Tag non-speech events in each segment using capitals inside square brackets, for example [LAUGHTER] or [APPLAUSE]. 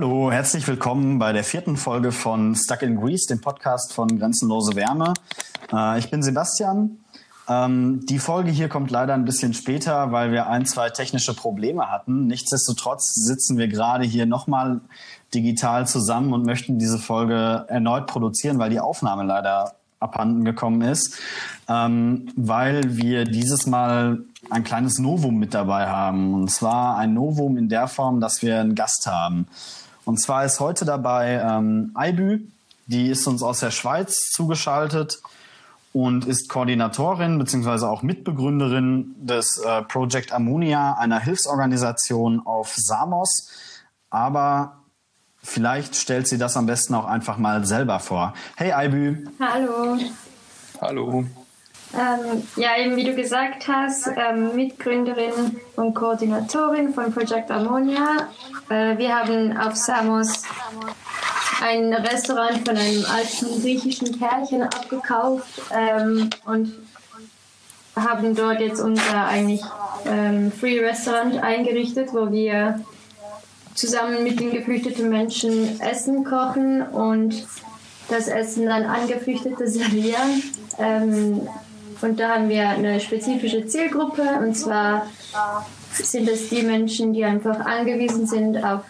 Hallo, herzlich willkommen bei der vierten Folge von Stuck in Greece, dem Podcast von Grenzenlose Wärme. Äh, ich bin Sebastian. Ähm, die Folge hier kommt leider ein bisschen später, weil wir ein, zwei technische Probleme hatten. Nichtsdestotrotz sitzen wir gerade hier nochmal digital zusammen und möchten diese Folge erneut produzieren, weil die Aufnahme leider abhanden gekommen ist, ähm, weil wir dieses Mal ein kleines Novum mit dabei haben. Und zwar ein Novum in der Form, dass wir einen Gast haben. Und zwar ist heute dabei ähm, Aibü, die ist uns aus der Schweiz zugeschaltet und ist Koordinatorin bzw. auch Mitbegründerin des äh, Project Ammonia, einer Hilfsorganisation auf Samos. Aber vielleicht stellt sie das am besten auch einfach mal selber vor. Hey Aibü. Hallo. Hallo. Ähm, ja, eben wie du gesagt hast, ähm, Mitgründerin und Koordinatorin von Project Ammonia. Äh, wir haben auf Samos ein Restaurant von einem alten griechischen Pärchen abgekauft ähm, und haben dort jetzt unser eigentlich ähm, Free Restaurant eingerichtet, wo wir zusammen mit den geflüchteten Menschen Essen kochen und das Essen dann an Geflüchtete servieren. Und da haben wir eine spezifische Zielgruppe und zwar sind es die Menschen, die einfach angewiesen sind auf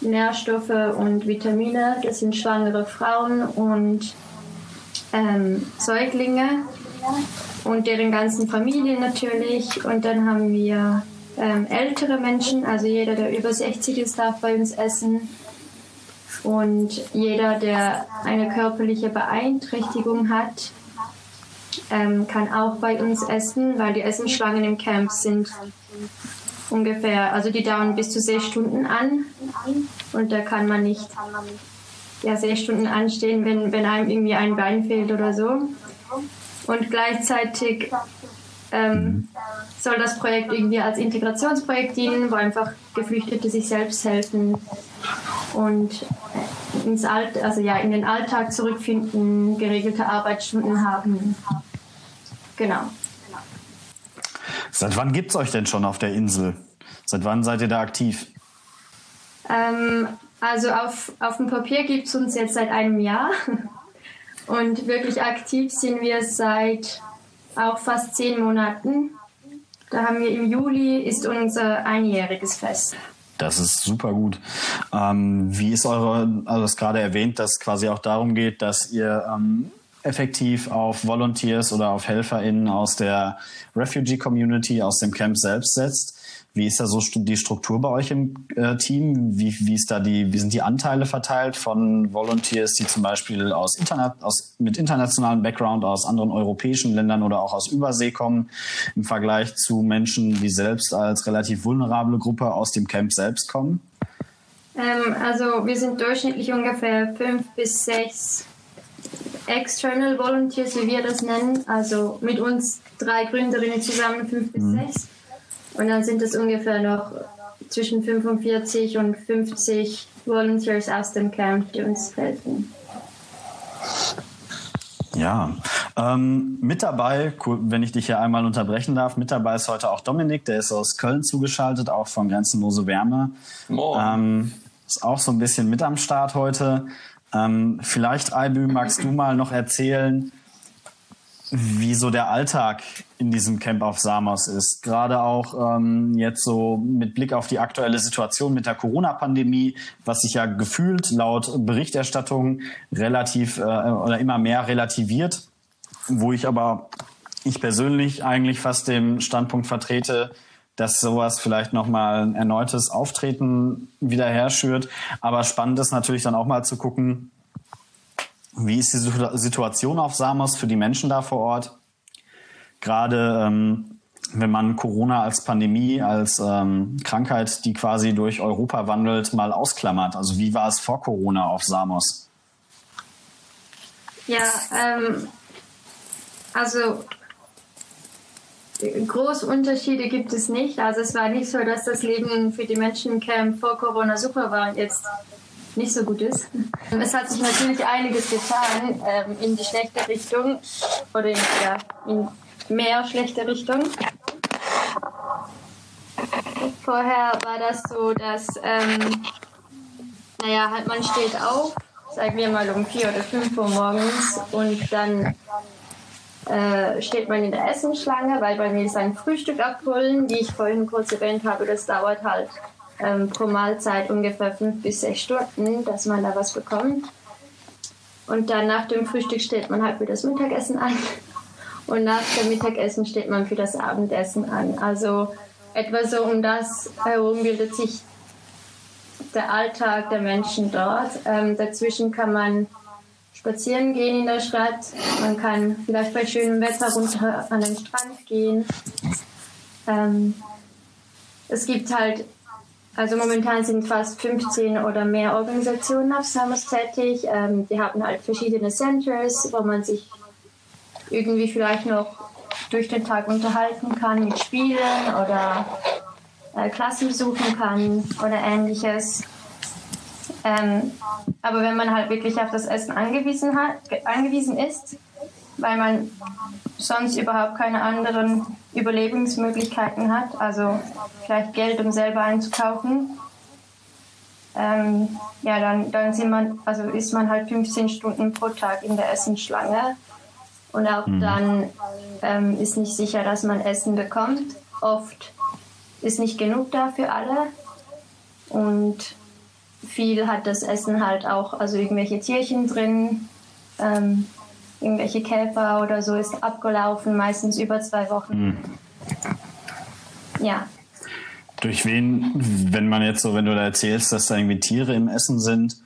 Nährstoffe und Vitamine. Das sind schwangere Frauen und ähm, Säuglinge und deren ganzen Familien natürlich. Und dann haben wir ähm, ältere Menschen, also jeder, der über 60 ist, darf bei uns essen. Und jeder, der eine körperliche Beeinträchtigung hat, ähm, kann auch bei uns essen, weil die Essenschlangen im Camp sind ungefähr, also die dauern bis zu sechs Stunden an und da kann man nicht ja, sechs Stunden anstehen, wenn, wenn einem irgendwie ein Bein fehlt oder so. Und gleichzeitig ähm, soll das Projekt irgendwie als Integrationsprojekt dienen, wo einfach Geflüchtete sich selbst helfen und ins Alt, also ja, in den Alltag zurückfinden, geregelte Arbeitsstunden haben. Genau. Seit wann gibt es euch denn schon auf der Insel? Seit wann seid ihr da aktiv? Ähm, also auf, auf dem Papier gibt es uns jetzt seit einem Jahr. [LAUGHS] Und wirklich aktiv sind wir seit auch fast zehn Monaten. Da haben wir im Juli ist unser einjähriges Fest. Das ist super gut. Ähm, wie ist eure, also das gerade erwähnt, dass quasi auch darum geht, dass ihr ähm, effektiv auf Volunteers oder auf HelferInnen aus der Refugee Community, aus dem Camp selbst setzt. Wie ist da so die Struktur bei euch im äh, Team? Wie, wie, ist da die, wie sind die Anteile verteilt von Volunteers, die zum Beispiel aus Internet, aus, mit internationalem Background aus anderen europäischen Ländern oder auch aus Übersee kommen, im Vergleich zu Menschen, die selbst als relativ vulnerable Gruppe aus dem Camp selbst kommen? Ähm, also wir sind durchschnittlich ungefähr fünf bis sechs External Volunteers, wie wir das nennen, also mit uns drei Gründerinnen zusammen, fünf bis mhm. sechs. Und dann sind es ungefähr noch zwischen 45 und 50 Volunteers aus dem Camp, die uns helfen. Ja, ähm, mit dabei, wenn ich dich hier einmal unterbrechen darf, mit dabei ist heute auch Dominik, der ist aus Köln zugeschaltet, auch von Grenzenlose Wärme. Ähm, ist auch so ein bisschen mit am Start heute. Ähm, vielleicht, Aibü, magst du mal noch erzählen, wie so der Alltag in diesem Camp auf Samos ist. Gerade auch ähm, jetzt so mit Blick auf die aktuelle Situation mit der Corona-Pandemie, was sich ja gefühlt laut Berichterstattung relativ äh, oder immer mehr relativiert, wo ich aber ich persönlich eigentlich fast den Standpunkt vertrete, dass sowas vielleicht nochmal ein erneutes Auftreten wieder herschürt. Aber spannend ist natürlich dann auch mal zu gucken, wie ist die Situation auf Samos für die Menschen da vor Ort? Gerade ähm, wenn man Corona als Pandemie, als ähm, Krankheit, die quasi durch Europa wandelt, mal ausklammert. Also wie war es vor Corona auf Samos? Ja, ähm, also große Unterschiede gibt es nicht. Also es war nicht so, dass das Leben für die Menschen im Camp vor Corona super war und jetzt nicht so gut ist. Es hat sich natürlich einiges getan ähm, in die schlechte Richtung oder in, ja, in mehr schlechte Richtung. Vorher war das so, dass ähm, naja, halt man steht auf, sagen wir mal um vier oder fünf Uhr morgens und dann äh, steht man in der Essenschlange, weil bei mir ist ein Frühstück abholen, wie ich vorhin kurz erwähnt habe, das dauert halt ähm, pro Mahlzeit ungefähr fünf bis sechs Stunden, dass man da was bekommt. Und dann nach dem Frühstück steht man halt für das Mittagessen an. [LAUGHS] Und nach dem Mittagessen steht man für das Abendessen an. Also etwa so um das herum bildet sich der Alltag der Menschen dort. Ähm, dazwischen kann man spazieren gehen in der Stadt. Man kann vielleicht bei schönem Wetter runter an den Strand gehen. Ähm, es gibt halt, also momentan sind fast 15 oder mehr Organisationen auf Samos tätig. Ähm, die haben halt verschiedene Centers, wo man sich irgendwie vielleicht noch durch den Tag unterhalten kann mit Spielen oder äh, Klassen besuchen kann oder ähnliches. Ähm, aber wenn man halt wirklich auf das Essen angewiesen, hat, angewiesen ist, weil man sonst überhaupt keine anderen Überlebensmöglichkeiten hat, also vielleicht Geld, um selber einzukaufen, ähm, ja, dann, dann sind man, also ist man halt 15 Stunden pro Tag in der Essensschlange. Und auch mhm. dann ähm, ist nicht sicher, dass man Essen bekommt. Oft ist nicht genug da für alle. Und viel hat das Essen halt auch, also irgendwelche Tierchen drin, ähm, irgendwelche Käfer oder so ist abgelaufen, meistens über zwei Wochen. Mhm. Ja. Durch wen, wenn man jetzt so, wenn du da erzählst, dass da irgendwie Tiere im Essen sind,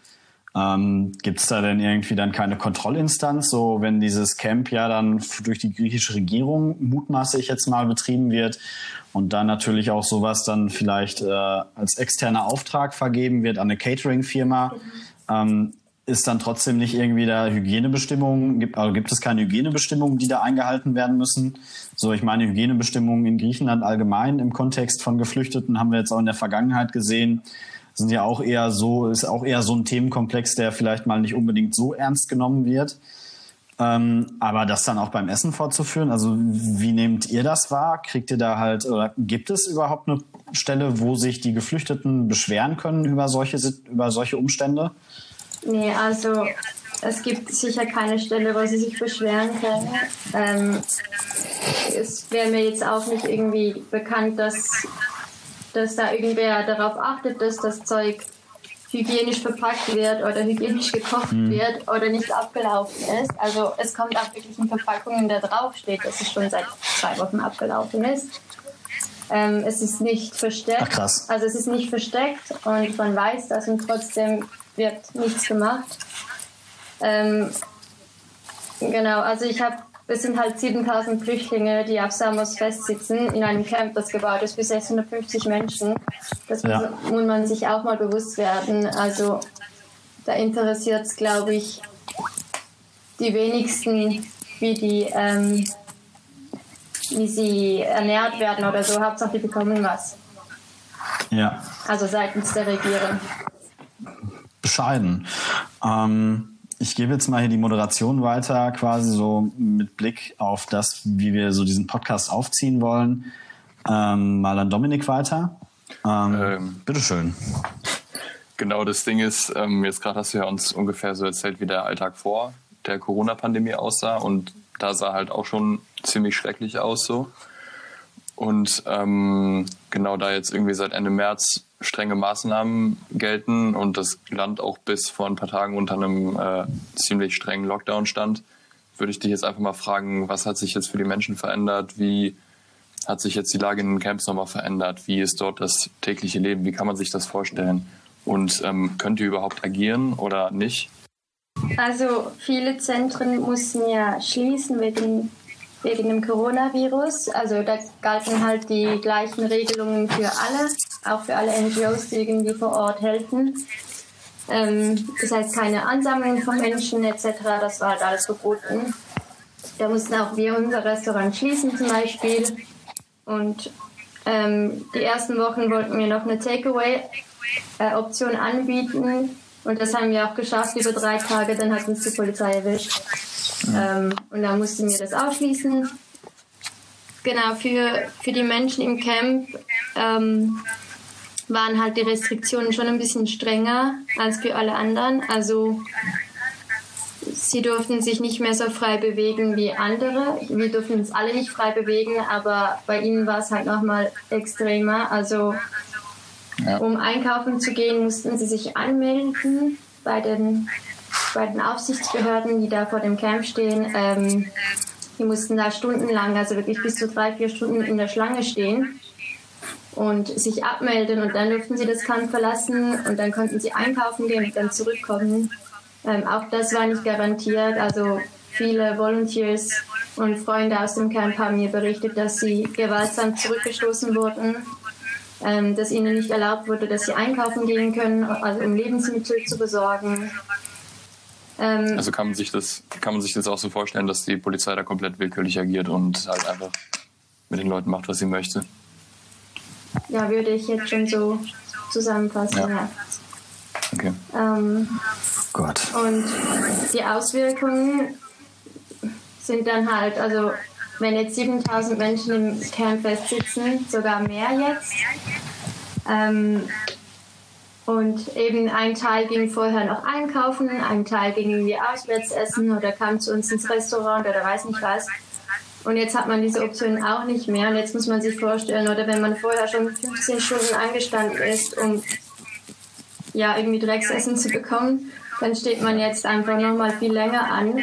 ähm, Gibt es da denn irgendwie dann keine Kontrollinstanz, so wenn dieses Camp ja dann durch die griechische Regierung mutmaßlich jetzt mal betrieben wird und dann natürlich auch sowas dann vielleicht äh, als externer Auftrag vergeben wird an eine Catering-Firma? Ähm, ist dann trotzdem nicht irgendwie da Hygienebestimmungen, gibt, also gibt es keine Hygienebestimmungen, die da eingehalten werden müssen? So, ich meine, Hygienebestimmungen in Griechenland allgemein im Kontext von Geflüchteten haben wir jetzt auch in der Vergangenheit gesehen, sind ja auch eher so, ist auch eher so ein Themenkomplex, der vielleicht mal nicht unbedingt so ernst genommen wird. Ähm, aber das dann auch beim Essen fortzuführen, also wie nehmt ihr das wahr? Kriegt ihr da halt, oder gibt es überhaupt eine Stelle, wo sich die Geflüchteten beschweren können über solche, über solche Umstände? Nee, also es gibt sicher keine Stelle, wo sie sich beschweren können. Ähm, es wäre mir jetzt auch nicht irgendwie bekannt, dass dass da irgendwer darauf achtet, dass das Zeug hygienisch verpackt wird oder hygienisch gekocht mhm. wird oder nicht abgelaufen ist. Also es kommt auch wirklich in Verpackungen, da drauf steht, dass es schon seit zwei Wochen abgelaufen ist. Ähm, es ist nicht versteckt. Ach, krass. Also es ist nicht versteckt und man weiß das und trotzdem wird nichts gemacht. Ähm, genau, also ich habe es sind halt 7000 Flüchtlinge, die auf Samos festsitzen, in einem Camp, das gebaut ist für 650 Menschen. Das ja. muss man sich auch mal bewusst werden. Also da interessiert es, glaube ich, die wenigsten, wie die, ähm, wie sie ernährt werden oder so. Hauptsache, die bekommen was. Ja. Also seitens der Regierung. Bescheiden. Ähm ich gebe jetzt mal hier die Moderation weiter, quasi so mit Blick auf das, wie wir so diesen Podcast aufziehen wollen. Ähm, mal an Dominik weiter. Ähm, ähm, bitteschön. Genau, das Ding ist, ähm, jetzt gerade hast du ja uns ungefähr so erzählt, wie der Alltag vor der Corona-Pandemie aussah und da sah halt auch schon ziemlich schrecklich aus so. Und ähm, genau da jetzt irgendwie seit Ende März strenge Maßnahmen gelten und das Land auch bis vor ein paar Tagen unter einem äh, ziemlich strengen Lockdown stand, würde ich dich jetzt einfach mal fragen, was hat sich jetzt für die Menschen verändert? Wie hat sich jetzt die Lage in den Camps nochmal verändert? Wie ist dort das tägliche Leben? Wie kann man sich das vorstellen? Und ähm, könnt ihr überhaupt agieren oder nicht? Also viele Zentren mussten ja schließen wegen wegen dem Coronavirus. Also da galten halt die gleichen Regelungen für alle, auch für alle NGOs, die irgendwie vor Ort helfen. Ähm, das heißt keine Ansammlung von Menschen etc. Das war halt alles verboten. Da mussten auch wir unser Restaurant schließen zum Beispiel. Und ähm, die ersten Wochen wollten wir noch eine Takeaway-Option anbieten. Und das haben wir auch geschafft über drei Tage. Dann hat uns die Polizei erwischt. Ähm, und dann mussten wir das ausschließen. Genau, für, für die Menschen im Camp ähm, waren halt die Restriktionen schon ein bisschen strenger als für alle anderen. Also sie durften sich nicht mehr so frei bewegen wie andere. Wir durften uns alle nicht frei bewegen, aber bei ihnen war es halt nochmal extremer. Also ja. um einkaufen zu gehen, mussten sie sich anmelden bei den, bei den Aufsichtsbehörden, die da vor dem Camp stehen. Ähm, die mussten da stundenlang, also wirklich bis zu drei, vier Stunden in der Schlange stehen und sich abmelden und dann durften sie das Camp verlassen und dann konnten sie einkaufen gehen und dann zurückkommen. Ähm, auch das war nicht garantiert. Also viele Volunteers und Freunde aus dem Camp haben mir berichtet, dass sie gewaltsam zurückgestoßen wurden, ähm, dass ihnen nicht erlaubt wurde, dass sie einkaufen gehen können, also um Lebensmittel zu besorgen. Ähm, also kann man sich das kann man sich das auch so vorstellen, dass die Polizei da komplett willkürlich agiert und halt einfach mit den Leuten macht, was sie möchte. Ja, würde ich jetzt schon so zusammenfassen. Ja. ja. Okay. Ähm, Gott. Und die Auswirkungen sind dann halt, also wenn jetzt 7000 Menschen im Camp festsitzen, sogar mehr jetzt. Ähm, und eben ein Teil ging vorher noch einkaufen, ein Teil ging irgendwie auswärts essen oder kam zu uns ins Restaurant oder weiß nicht was. Und jetzt hat man diese Option auch nicht mehr. Und jetzt muss man sich vorstellen, oder wenn man vorher schon 15 Stunden angestanden ist, um ja irgendwie Drecksessen zu bekommen, dann steht man jetzt einfach nochmal viel länger an.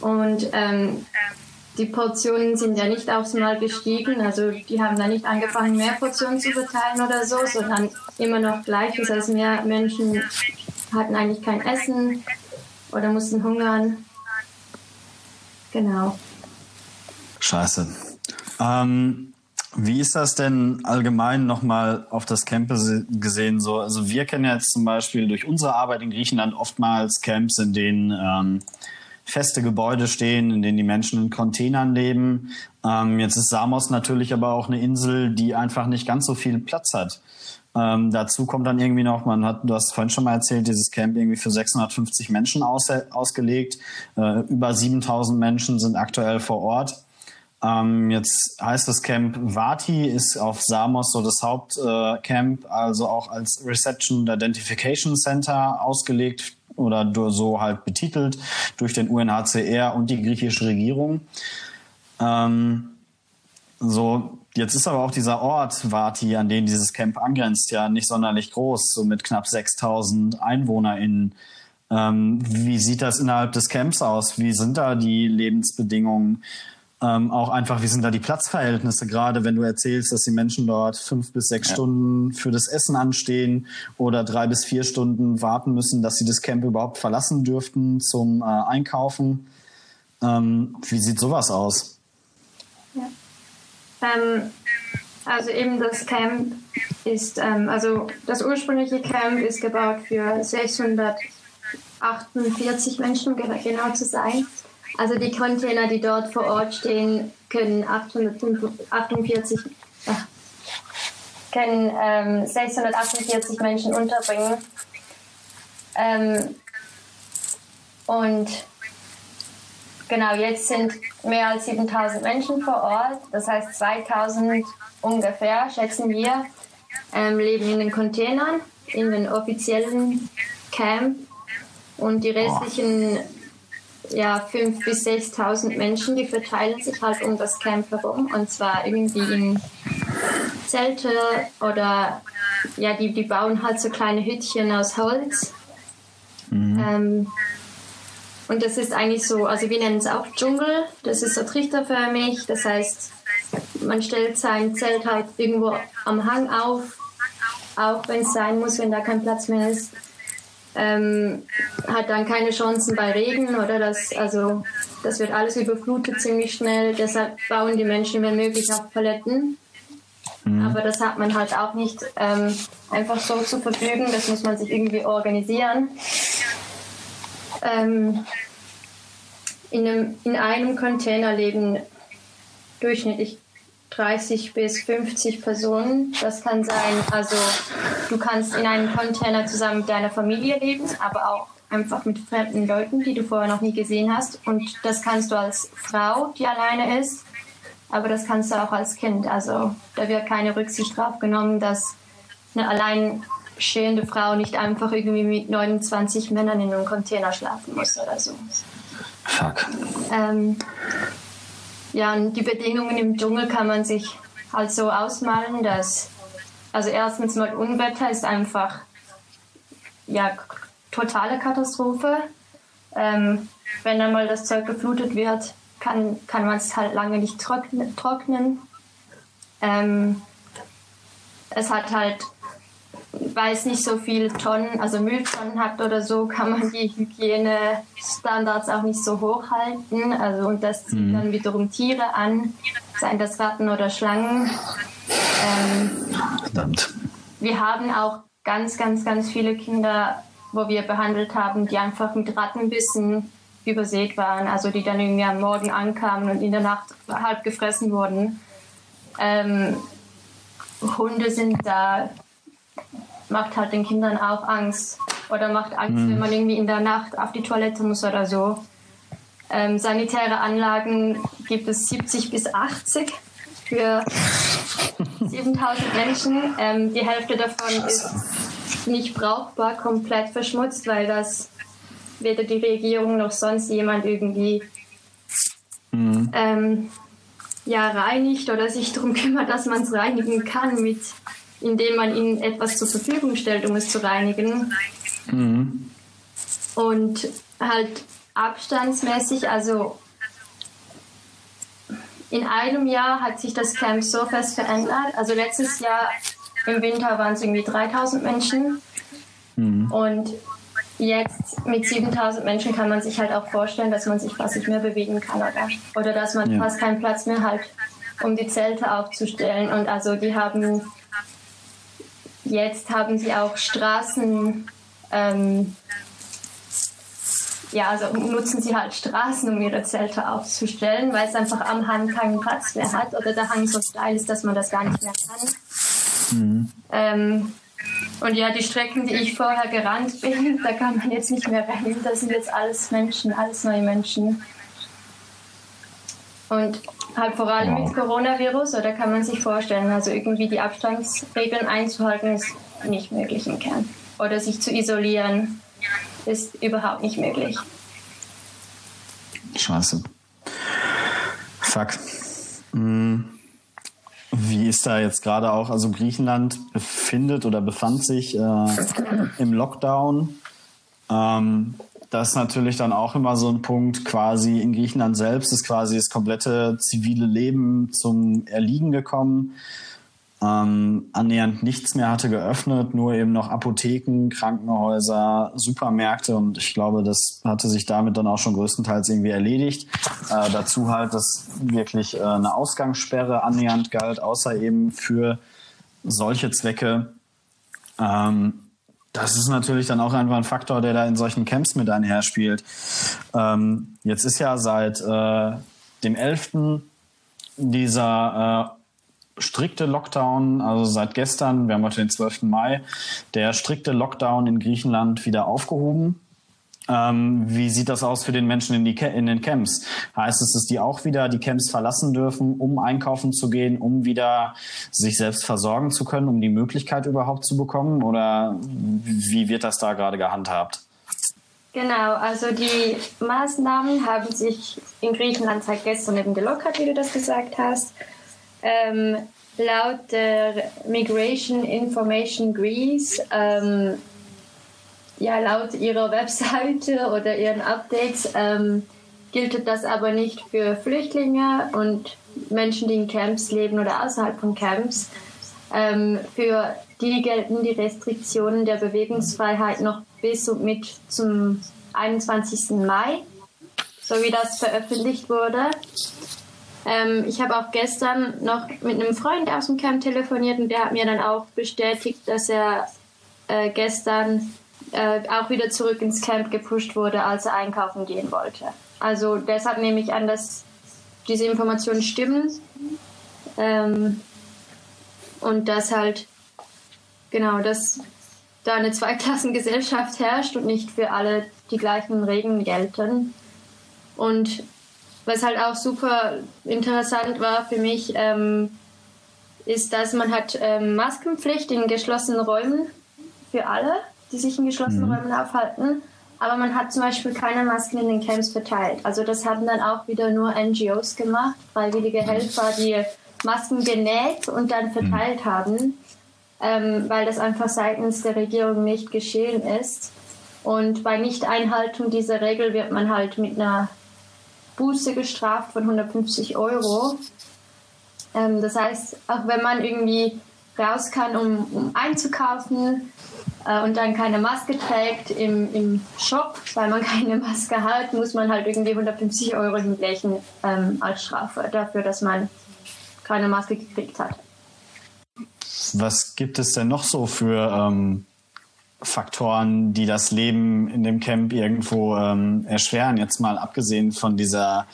Und ähm, die Portionen sind ja nicht aufs Mal gestiegen, also die haben da nicht angefangen, mehr Portionen zu verteilen oder so, sondern immer noch gleich. Das heißt, mehr Menschen hatten eigentlich kein Essen oder mussten hungern. Genau. Scheiße. Ähm, wie ist das denn allgemein nochmal auf das Camp gesehen? So, also wir kennen jetzt zum Beispiel durch unsere Arbeit in Griechenland oftmals Camps, in denen ähm, feste Gebäude stehen, in denen die Menschen in Containern leben. Ähm, jetzt ist Samos natürlich aber auch eine Insel, die einfach nicht ganz so viel Platz hat. Ähm, dazu kommt dann irgendwie noch, man hat, du hast vorhin schon mal erzählt, dieses Camp irgendwie für 650 Menschen aus, ausgelegt. Äh, über 7000 Menschen sind aktuell vor Ort. Ähm, jetzt heißt das Camp Vati, ist auf Samos so das Hauptcamp, äh, also auch als Reception and Identification Center ausgelegt oder so halt betitelt durch den UNHCR und die griechische Regierung. Ähm, so, jetzt ist aber auch dieser Ort Vati, an den dieses Camp angrenzt, ja nicht sonderlich groß, so mit knapp 6000 EinwohnerInnen. Ähm, wie sieht das innerhalb des Camps aus? Wie sind da die Lebensbedingungen? Ähm, auch einfach, wie sind da die Platzverhältnisse, gerade wenn du erzählst, dass die Menschen dort fünf bis sechs ja. Stunden für das Essen anstehen oder drei bis vier Stunden warten müssen, dass sie das Camp überhaupt verlassen dürften zum äh, Einkaufen. Ähm, wie sieht sowas aus? Ja. Ähm, also eben das Camp ist, ähm, also das ursprüngliche Camp ist gebaut für 648 Menschen, um genau zu sein. Also die Container, die dort vor Ort stehen, können 848, äh, können ähm, 648 Menschen unterbringen. Ähm, und genau, jetzt sind mehr als 7000 Menschen vor Ort. Das heißt 2000 ungefähr, schätzen wir, ähm, leben in den Containern, in den offiziellen Camp. Und die restlichen ja, 5.000 bis 6.000 Menschen, die verteilen sich halt um das Camp herum und zwar irgendwie in Zelte oder ja, die, die bauen halt so kleine Hütchen aus Holz. Mhm. Ähm, und das ist eigentlich so, also wir nennen es auch Dschungel, das ist so trichterförmig, das heißt, man stellt sein Zelt halt irgendwo am Hang auf, auch wenn es sein muss, wenn da kein Platz mehr ist ähm, hat dann keine Chancen bei Regen oder das, also das wird alles überflutet ziemlich schnell. Deshalb bauen die Menschen, wenn möglich, auf Paletten. Mhm. Aber das hat man halt auch nicht ähm, einfach so zu verfügen. Das muss man sich irgendwie organisieren. Ähm, in, einem, in einem Container leben durchschnittlich 30 bis 50 Personen. Das kann sein, also du kannst in einem Container zusammen mit deiner Familie leben, aber auch einfach mit fremden Leuten, die du vorher noch nie gesehen hast. Und das kannst du als Frau, die alleine ist, aber das kannst du auch als Kind. Also da wird keine Rücksicht drauf genommen, dass eine alleinstehende Frau nicht einfach irgendwie mit 29 Männern in einem Container schlafen muss oder so. Fuck. Ähm, ja, und die Bedingungen im Dschungel kann man sich halt so ausmalen, dass, also erstens mal Unwetter ist einfach, ja, totale Katastrophe. Ähm, wenn dann mal das Zeug geflutet wird, kann, kann man es halt lange nicht trocknen. Ähm, es hat halt, weil es nicht so viele Tonnen, also Mülltonnen hat oder so, kann man die Hygienestandards auch nicht so hoch halten. Also, und das zieht mhm. dann wiederum Tiere an, seien das Ratten oder Schlangen. Ähm, Verdammt. Wir haben auch ganz, ganz, ganz viele Kinder, wo wir behandelt haben, die einfach mit Rattenbissen übersät waren, also die dann irgendwie am Morgen ankamen und in der Nacht halb gefressen wurden. Ähm, Hunde sind da, macht halt den Kindern auch Angst. Oder macht Angst, mhm. wenn man irgendwie in der Nacht auf die Toilette muss oder so. Ähm, sanitäre Anlagen gibt es 70 bis 80 für 7000 Menschen. Ähm, die Hälfte davon ist nicht brauchbar, komplett verschmutzt, weil das weder die Regierung noch sonst jemand irgendwie mhm. ähm, ja, reinigt oder sich darum kümmert, dass man es reinigen kann, mit, indem man ihnen etwas zur Verfügung stellt, um es zu reinigen. Mhm. Und halt abstandsmäßig, also in einem Jahr hat sich das Camp so fest verändert. Also letztes Jahr im Winter waren es irgendwie 3000 Menschen. Mhm. Und jetzt mit 7000 Menschen kann man sich halt auch vorstellen, dass man sich fast nicht mehr bewegen kann oder, oder dass man ja. fast keinen Platz mehr hat, um die Zelte aufzustellen. Und also die haben jetzt haben sie auch Straßen, ähm, ja, also nutzen sie halt Straßen, um ihre Zelte aufzustellen, weil es einfach am Hang keinen Platz mehr hat oder der Hang so steil ist, dass man das gar nicht mehr kann. Mhm. Ähm, und ja, die Strecken, die ich vorher gerannt bin, [LAUGHS] da kann man jetzt nicht mehr rennen. Das sind jetzt alles Menschen, alles neue Menschen. Und halt vor allem wow. mit Coronavirus, oder kann man sich vorstellen, also irgendwie die Abstandsregeln einzuhalten, ist nicht möglich im Kern. Oder sich zu isolieren, ist überhaupt nicht möglich. Scheiße. Fuck. Mm. Wie ist da jetzt gerade auch, also Griechenland befindet oder befand sich äh, im Lockdown. Ähm, das ist natürlich dann auch immer so ein Punkt, quasi in Griechenland selbst ist quasi das komplette zivile Leben zum Erliegen gekommen ähm, annähernd nichts mehr hatte geöffnet, nur eben noch Apotheken, Krankenhäuser, Supermärkte und ich glaube, das hatte sich damit dann auch schon größtenteils irgendwie erledigt. Äh, dazu halt, dass wirklich äh, eine Ausgangssperre annähernd galt, außer eben für solche Zwecke. Ähm, das ist natürlich dann auch einfach ein Faktor, der da in solchen Camps mit einherspielt. Ähm, jetzt ist ja seit äh, dem 11. dieser äh, strikte Lockdown, also seit gestern, wir haben heute den 12. Mai, der strikte Lockdown in Griechenland wieder aufgehoben. Ähm, wie sieht das aus für den Menschen in, die, in den Camps? Heißt es, dass die auch wieder die Camps verlassen dürfen, um einkaufen zu gehen, um wieder sich selbst versorgen zu können, um die Möglichkeit überhaupt zu bekommen? Oder wie wird das da gerade gehandhabt? Genau, also die Maßnahmen haben sich in Griechenland seit gestern eben gelockert, wie du das gesagt hast. Ähm, laut der Migration Information Greece, ähm, ja, laut ihrer Webseite oder ihren Updates, ähm, gilt das aber nicht für Flüchtlinge und Menschen, die in Camps leben oder außerhalb von Camps. Ähm, für die gelten die Restriktionen der Bewegungsfreiheit noch bis und mit zum 21. Mai, so wie das veröffentlicht wurde. Ähm, ich habe auch gestern noch mit einem Freund aus dem Camp telefoniert und der hat mir dann auch bestätigt, dass er äh, gestern äh, auch wieder zurück ins Camp gepusht wurde, als er einkaufen gehen wollte. Also deshalb nehme ich an, dass diese Informationen stimmen ähm, und dass halt genau, dass da eine [LAUGHS] Zweiklassengesellschaft herrscht und nicht für alle die gleichen Regeln gelten. Und was halt auch super interessant war für mich, ähm, ist, dass man hat ähm, Maskenpflicht in geschlossenen Räumen für alle, die sich in geschlossenen mhm. Räumen aufhalten. Aber man hat zum Beispiel keine Masken in den Camps verteilt. Also das haben dann auch wieder nur NGOs gemacht, freiwillige Helfer, die Masken genäht und dann verteilt mhm. haben, ähm, weil das einfach seitens der Regierung nicht geschehen ist. Und bei Nichteinhaltung dieser Regel wird man halt mit einer Buße gestraft von 150 Euro. Ähm, das heißt, auch wenn man irgendwie raus kann, um, um einzukaufen und dann keine Maske trägt im, im Shop, weil man [LAUGHS] keine Maske hat, muss man halt irgendwie 150 Euro hinblechen ähm, als Strafe dafür, dass man keine Maske gekriegt hat. Was gibt es denn noch so für ähm, Faktoren, die das Leben in dem Camp irgendwo ähm, erschweren? Jetzt mal abgesehen von dieser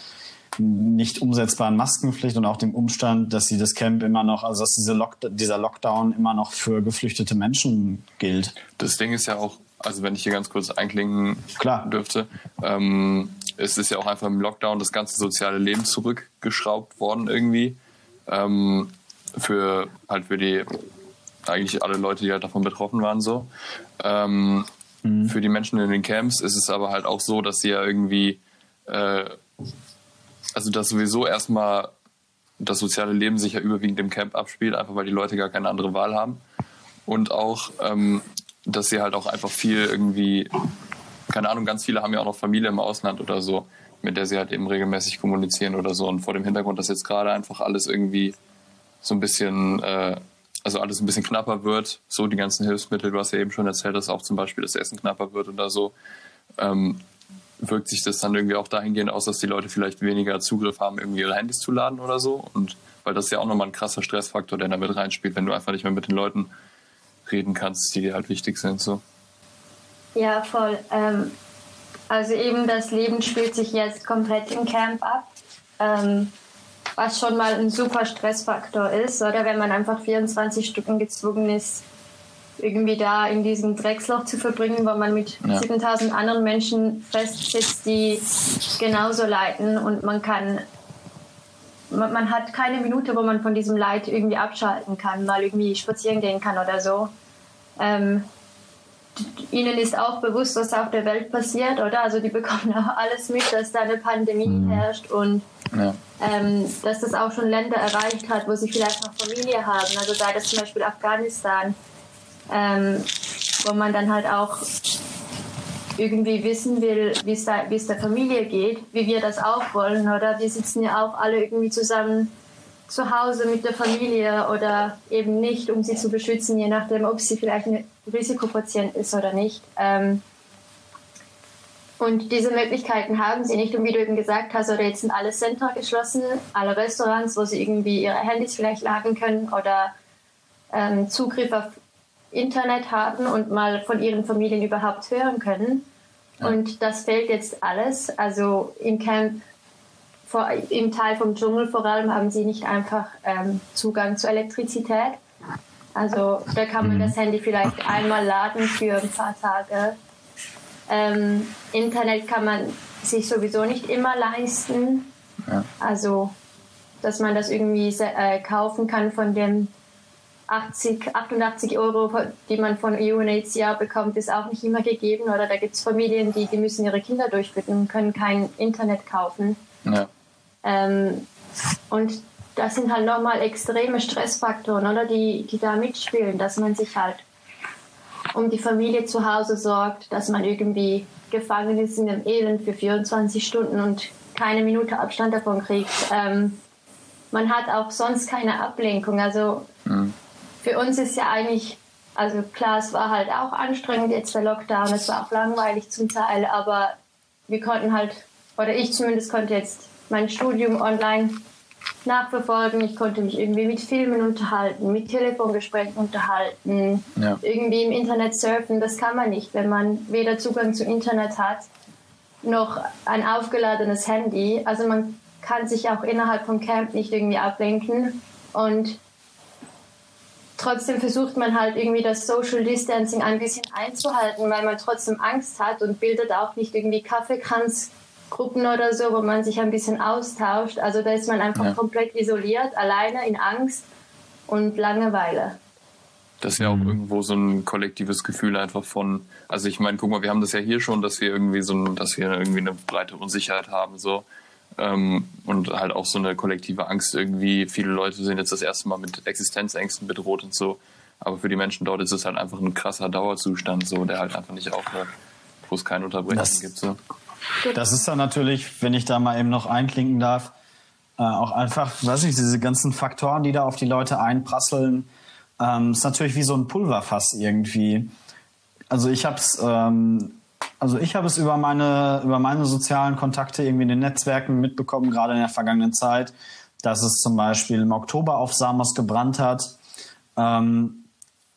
nicht umsetzbaren Maskenpflicht und auch dem Umstand, dass sie das Camp immer noch, also dass diese Lock dieser Lockdown immer noch für geflüchtete Menschen gilt. Das Ding ist ja auch, also wenn ich hier ganz kurz einklingen Klar. dürfte, ähm, es ist ja auch einfach im Lockdown das ganze soziale Leben zurückgeschraubt worden irgendwie. Ähm, für halt für die eigentlich alle Leute, die halt davon betroffen waren, so. Ähm, mhm. Für die Menschen in den Camps ist es aber halt auch so, dass sie ja irgendwie äh, also dass sowieso erstmal das soziale Leben sich ja überwiegend im Camp abspielt, einfach weil die Leute gar keine andere Wahl haben. Und auch, ähm, dass sie halt auch einfach viel irgendwie, keine Ahnung, ganz viele haben ja auch noch Familie im Ausland oder so, mit der sie halt eben regelmäßig kommunizieren oder so. Und vor dem Hintergrund, dass jetzt gerade einfach alles irgendwie so ein bisschen, äh, also alles ein bisschen knapper wird, so die ganzen Hilfsmittel, du hast ja eben schon erzählt, dass auch zum Beispiel das Essen knapper wird oder so. Ähm, wirkt sich das dann irgendwie auch dahingehend aus, dass die Leute vielleicht weniger Zugriff haben, irgendwie ihre Handys zu laden oder so. Und weil das ist ja auch nochmal ein krasser Stressfaktor, der da mit reinspielt, wenn du einfach nicht mehr mit den Leuten reden kannst, die dir halt wichtig sind. So. Ja, voll. Ähm, also eben das Leben spielt sich jetzt komplett im Camp ab. Ähm, was schon mal ein super Stressfaktor ist, oder wenn man einfach 24 Stunden gezwungen ist, irgendwie da in diesem Drecksloch zu verbringen, wo man mit ja. 7000 anderen Menschen festsitzt, die genauso leiden und man kann man, man, hat keine Minute, wo man von diesem Leid irgendwie abschalten kann, mal irgendwie spazieren gehen kann oder so. Ähm, ihnen ist auch bewusst, was auf der Welt passiert, oder? Also die bekommen [LAUGHS] auch alles mit, dass da eine Pandemie mhm. herrscht und ja. ähm, dass das auch schon Länder erreicht hat, wo sie vielleicht noch Familie haben. Also sei das zum Beispiel Afghanistan ähm, wo man dann halt auch irgendwie wissen will, wie es der Familie geht, wie wir das auch wollen, oder? Wir sitzen ja auch alle irgendwie zusammen zu Hause mit der Familie oder eben nicht, um sie zu beschützen, je nachdem, ob sie vielleicht ein Risikopatient ist oder nicht. Ähm, und diese Möglichkeiten haben sie nicht. Und wie du eben gesagt hast, oder jetzt sind alle Center geschlossen, alle Restaurants, wo sie irgendwie ihre Handys vielleicht laden können oder ähm, Zugriff auf Internet haben und mal von ihren Familien überhaupt hören können. Ja. Und das fehlt jetzt alles. Also im Camp, vor, im Teil vom Dschungel vor allem, haben sie nicht einfach ähm, Zugang zur Elektrizität. Also da kann man mhm. das Handy vielleicht einmal laden für ein paar Tage. Ähm, Internet kann man sich sowieso nicht immer leisten. Ja. Also, dass man das irgendwie äh, kaufen kann von dem 80, 88 Euro, die man von UNHCR bekommt, ist auch nicht immer gegeben. Oder da gibt es Familien, die, die müssen ihre Kinder durchfüttern und können kein Internet kaufen. Ja. Ähm, und das sind halt nochmal extreme Stressfaktoren, oder die, die da mitspielen, dass man sich halt um die Familie zu Hause sorgt, dass man irgendwie gefangen ist in dem Elend für 24 Stunden und keine Minute Abstand davon kriegt. Ähm, man hat auch sonst keine Ablenkung. Also mhm für uns ist ja eigentlich, also klar, es war halt auch anstrengend jetzt der Lockdown, es war auch langweilig zum Teil, aber wir konnten halt, oder ich zumindest konnte jetzt mein Studium online nachverfolgen. Ich konnte mich irgendwie mit Filmen unterhalten, mit Telefongesprächen unterhalten, ja. irgendwie im Internet surfen. Das kann man nicht, wenn man weder Zugang zu Internet hat noch ein aufgeladenes Handy. Also man kann sich auch innerhalb vom Camp nicht irgendwie ablenken. Und trotzdem versucht man halt irgendwie das Social Distancing ein bisschen einzuhalten, weil man trotzdem Angst hat und bildet auch nicht irgendwie Kaffeekranzgruppen oder so, wo man sich ein bisschen austauscht. Also da ist man einfach ja. komplett isoliert, alleine in Angst und Langeweile. Das ist ja auch mhm. irgendwo so ein kollektives Gefühl einfach von, also ich meine, guck mal, wir haben das ja hier schon, dass wir irgendwie so, ein, dass wir irgendwie eine breite Unsicherheit haben, so. Ähm, und halt auch so eine kollektive Angst irgendwie. Viele Leute sind jetzt das erste Mal mit Existenzängsten bedroht und so. Aber für die Menschen dort ist es halt einfach ein krasser Dauerzustand, so, der halt einfach nicht aufhört, wo es keine Unterbrechung das, gibt, so. Das ist dann natürlich, wenn ich da mal eben noch einklinken darf, äh, auch einfach, weiß ich, diese ganzen Faktoren, die da auf die Leute einprasseln, ähm, ist natürlich wie so ein Pulverfass irgendwie. Also ich habe es, ähm, also ich habe es über meine über meine sozialen Kontakte irgendwie in den Netzwerken mitbekommen, gerade in der vergangenen Zeit, dass es zum Beispiel im Oktober auf Samos gebrannt hat. Ähm,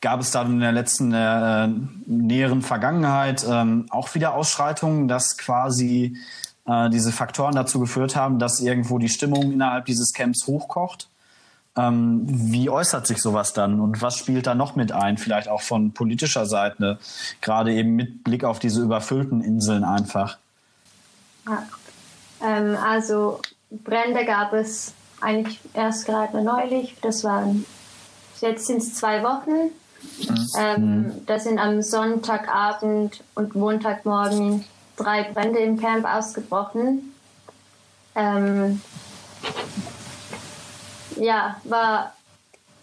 gab es dann in der letzten äh, näheren Vergangenheit ähm, auch wieder Ausschreitungen, dass quasi äh, diese Faktoren dazu geführt haben, dass irgendwo die Stimmung innerhalb dieses Camps hochkocht. Ähm, wie äußert sich sowas dann und was spielt da noch mit ein? Vielleicht auch von politischer Seite, gerade eben mit Blick auf diese überfüllten Inseln einfach. Ja. Ähm, also Brände gab es eigentlich erst gerade neulich. Das waren jetzt sind es zwei Wochen. Mhm. Ähm, da sind am Sonntagabend und Montagmorgen drei Brände im Camp ausgebrochen. Ähm, ja, war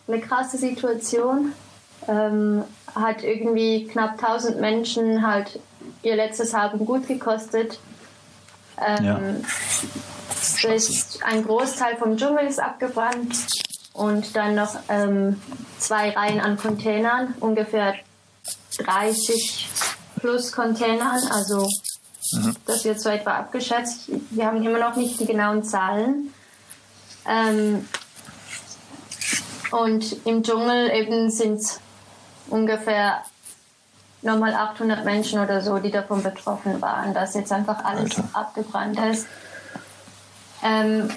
eine krasse Situation. Ähm, hat irgendwie knapp 1000 Menschen halt ihr letztes Haben gut gekostet. Ähm, ja. ein Großteil vom Dschungel ist abgebrannt und dann noch ähm, zwei Reihen an Containern, ungefähr 30 plus Containern, also mhm. das wird so etwa abgeschätzt. Wir haben immer noch nicht die genauen Zahlen. Ähm, und im Dschungel eben sind ungefähr nochmal 800 Menschen oder so, die davon betroffen waren, dass jetzt einfach alles Alter. abgebrannt ist. Ähm,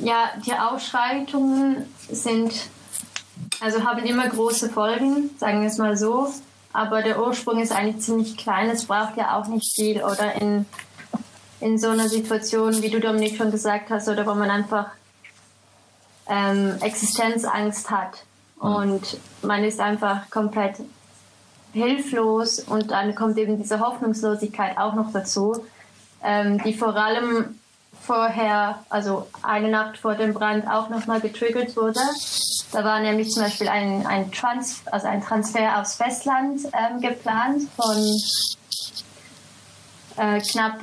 ja, die Ausschreitungen sind, also haben immer große Folgen, sagen wir es mal so. Aber der Ursprung ist eigentlich ziemlich klein. Es braucht ja auch nicht viel. Oder in, in so einer Situation, wie du Dominik schon gesagt hast, oder wo man einfach ähm, Existenzangst hat. Und man ist einfach komplett hilflos und dann kommt eben diese Hoffnungslosigkeit auch noch dazu, ähm, die vor allem vorher, also eine Nacht vor dem Brand auch nochmal getriggert wurde. Da war nämlich zum Beispiel ein, ein, Trans, also ein Transfer aufs Festland ähm, geplant von äh, knapp,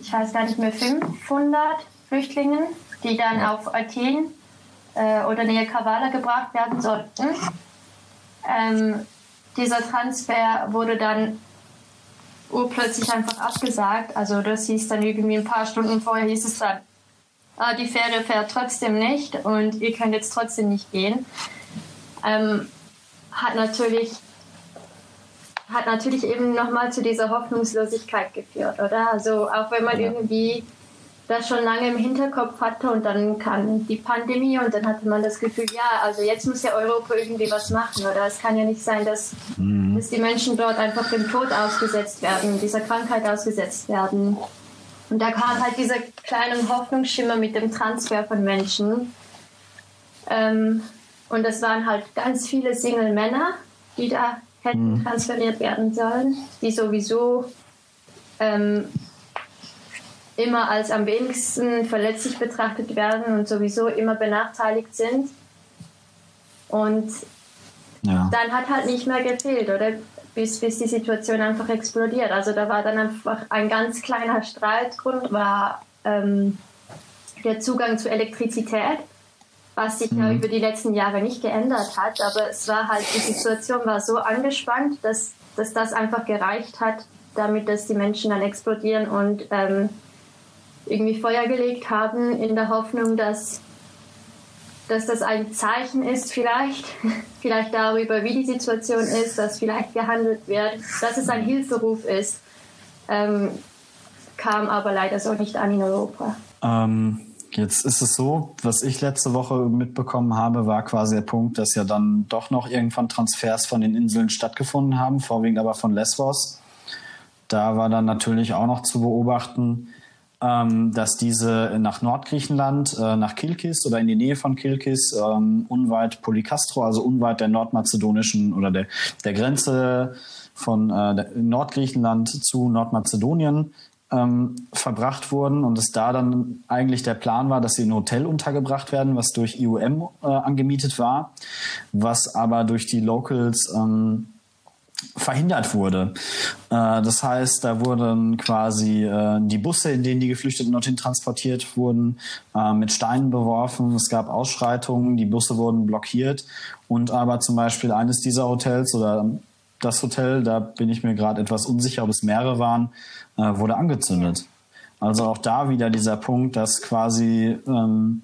ich weiß gar nicht mehr, 500 Flüchtlingen die dann auf Athen äh, oder nähe Kavala gebracht werden sollten. Ähm, dieser Transfer wurde dann urplötzlich einfach abgesagt. Also das hieß dann irgendwie ein paar Stunden vorher hieß es dann, ah, die Fähre fährt trotzdem nicht und ihr könnt jetzt trotzdem nicht gehen. Ähm, hat natürlich hat natürlich eben nochmal zu dieser Hoffnungslosigkeit geführt, oder? Also auch wenn man ja. irgendwie das schon lange im Hinterkopf hatte und dann kam die Pandemie und dann hatte man das Gefühl, ja, also jetzt muss ja Europa irgendwie was machen oder es kann ja nicht sein, dass, mhm. dass die Menschen dort einfach dem Tod ausgesetzt werden, dieser Krankheit ausgesetzt werden. Und da kam halt dieser kleine Hoffnungsschimmer mit dem Transfer von Menschen. Ähm, und das waren halt ganz viele Single-Männer, die da hätten mhm. transferiert werden sollen, die sowieso ähm, immer als am wenigsten verletzlich betrachtet werden und sowieso immer benachteiligt sind. Und ja. dann hat halt nicht mehr gefehlt, oder? Bis, bis die Situation einfach explodiert. Also da war dann einfach ein ganz kleiner Streitgrund, war ähm, der Zugang zu Elektrizität, was sich mhm. ja über die letzten Jahre nicht geändert hat. Aber es war halt, die Situation war so angespannt, dass, dass das einfach gereicht hat, damit dass die Menschen dann explodieren und ähm, irgendwie Feuer gelegt haben, in der Hoffnung, dass, dass das ein Zeichen ist, vielleicht, [LAUGHS] vielleicht darüber, wie die Situation ist, dass vielleicht gehandelt wird, dass es ein Hilferuf ist, ähm, kam aber leider so nicht an in Europa. Ähm, jetzt ist es so, was ich letzte Woche mitbekommen habe, war quasi der Punkt, dass ja dann doch noch irgendwann Transfers von den Inseln stattgefunden haben, vorwiegend aber von Lesbos. Da war dann natürlich auch noch zu beobachten, ähm, dass diese nach Nordgriechenland, äh, nach Kilkis oder in die Nähe von Kilkis, ähm, unweit Polycastro, also unweit der nordmazedonischen oder der, der Grenze von äh, Nordgriechenland zu Nordmazedonien ähm, verbracht wurden und es da dann eigentlich der Plan war, dass sie in ein Hotel untergebracht werden, was durch IOM äh, angemietet war, was aber durch die Locals ähm, verhindert wurde. Äh, das heißt, da wurden quasi äh, die Busse, in denen die Geflüchteten dorthin transportiert wurden, äh, mit Steinen beworfen. Es gab Ausschreitungen, die Busse wurden blockiert und aber zum Beispiel eines dieser Hotels oder das Hotel, da bin ich mir gerade etwas unsicher, ob es mehrere waren, wurde angezündet. Also auch da wieder dieser Punkt, dass quasi ähm,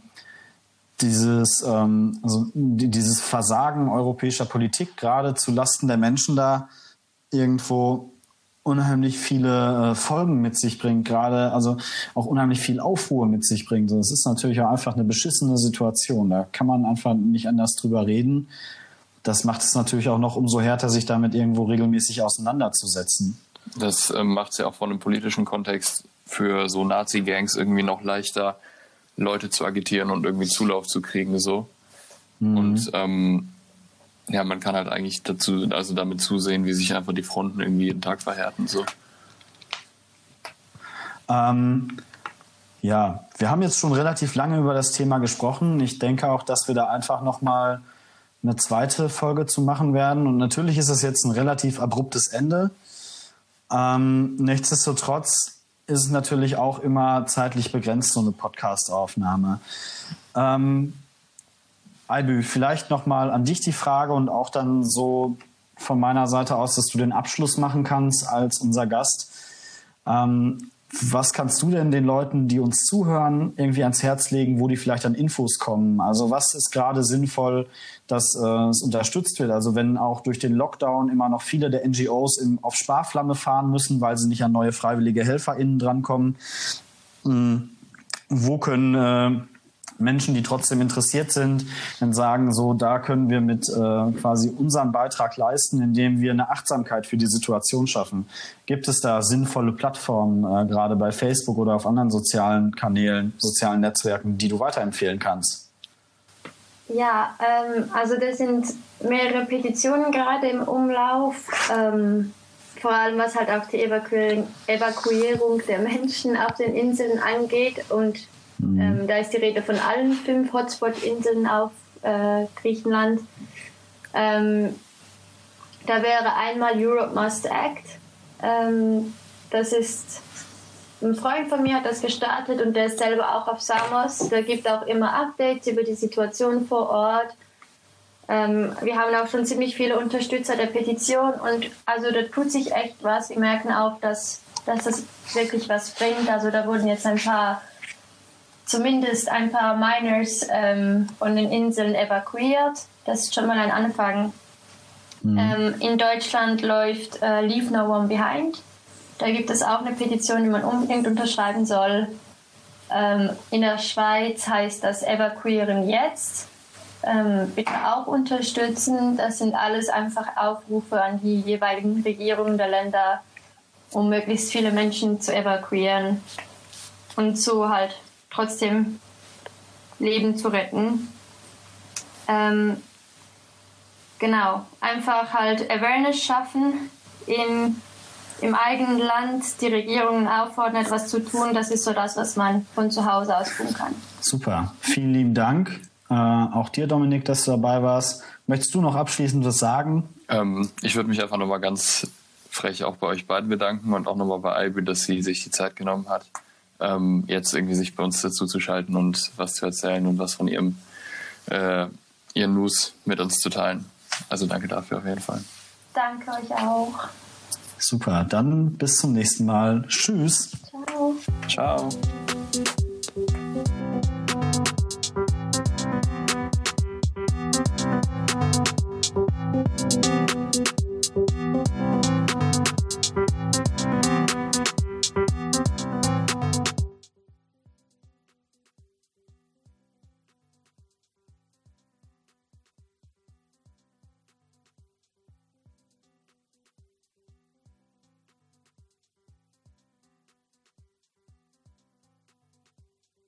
dieses, ähm, also dieses Versagen europäischer Politik gerade zu Lasten der Menschen da irgendwo unheimlich viele äh, Folgen mit sich bringt, gerade also auch unheimlich viel Aufruhr mit sich bringt. Es ist natürlich auch einfach eine beschissene Situation. Da kann man einfach nicht anders drüber reden. Das macht es natürlich auch noch umso härter, sich damit irgendwo regelmäßig auseinanderzusetzen. Das äh, macht es ja auch von einem politischen Kontext für so Nazi-Gangs irgendwie noch leichter, Leute zu agitieren und irgendwie Zulauf zu kriegen, so. Mhm. Und ähm, ja, man kann halt eigentlich dazu, also damit zusehen, wie sich einfach die Fronten irgendwie jeden Tag verhärten, so. Ähm, ja, wir haben jetzt schon relativ lange über das Thema gesprochen. Ich denke auch, dass wir da einfach nochmal eine zweite Folge zu machen werden. Und natürlich ist es jetzt ein relativ abruptes Ende. Ähm, nichtsdestotrotz ist es natürlich auch immer zeitlich begrenzt, so eine Podcast-Aufnahme. Ähm, Albü, vielleicht nochmal an dich die Frage und auch dann so von meiner Seite aus, dass du den Abschluss machen kannst als unser Gast. Ähm, was kannst du denn den Leuten, die uns zuhören, irgendwie ans Herz legen, wo die vielleicht an Infos kommen? Also was ist gerade sinnvoll, dass äh, es unterstützt wird? Also wenn auch durch den Lockdown immer noch viele der NGOs im, auf Sparflamme fahren müssen, weil sie nicht an neue freiwillige HelferInnen drankommen, mh, wo können äh, Menschen, die trotzdem interessiert sind, dann sagen, so, da können wir mit äh, quasi unseren Beitrag leisten, indem wir eine Achtsamkeit für die Situation schaffen. Gibt es da sinnvolle Plattformen, äh, gerade bei Facebook oder auf anderen sozialen Kanälen, sozialen Netzwerken, die du weiterempfehlen kannst? Ja, ähm, also da sind mehrere Petitionen gerade im Umlauf. Ähm, vor allem was halt auch die Evakuierung, Evakuierung der Menschen auf den Inseln angeht und Mhm. Ähm, da ist die Rede von allen fünf Hotspot-Inseln auf äh, Griechenland. Ähm, da wäre einmal Europe Must Act. Ähm, das ist ein Freund von mir hat das gestartet und der ist selber auch auf Samos. Der gibt auch immer Updates über die Situation vor Ort. Ähm, wir haben auch schon ziemlich viele Unterstützer der Petition und also da tut sich echt was. Wir merken auch, dass, dass das wirklich was bringt. Also da wurden jetzt ein paar zumindest ein paar Miners ähm, von den Inseln evakuiert. Das ist schon mal ein Anfang. Mhm. Ähm, in Deutschland läuft äh, Leave No One Behind. Da gibt es auch eine Petition, die man unbedingt unterschreiben soll. Ähm, in der Schweiz heißt das Evakuieren jetzt. Ähm, bitte auch unterstützen. Das sind alles einfach Aufrufe an die jeweiligen Regierungen der Länder, um möglichst viele Menschen zu evakuieren und so halt trotzdem Leben zu retten. Ähm, genau, einfach halt Awareness schaffen in, im eigenen Land, die Regierungen auffordern, etwas zu tun. Das ist so das, was man von zu Hause aus tun kann. Super, vielen lieben Dank. Äh, auch dir, Dominik, dass du dabei warst. Möchtest du noch abschließend was sagen? Ähm, ich würde mich einfach nochmal ganz frech auch bei euch beiden bedanken und auch nochmal bei Albi, dass sie sich die Zeit genommen hat ähm, jetzt irgendwie sich bei uns dazu zu schalten und was zu erzählen und was von ihrem äh, ihren News mit uns zu teilen. Also danke dafür auf jeden Fall. Danke euch auch. Super, dann bis zum nächsten Mal. Tschüss. Ciao. Ciao.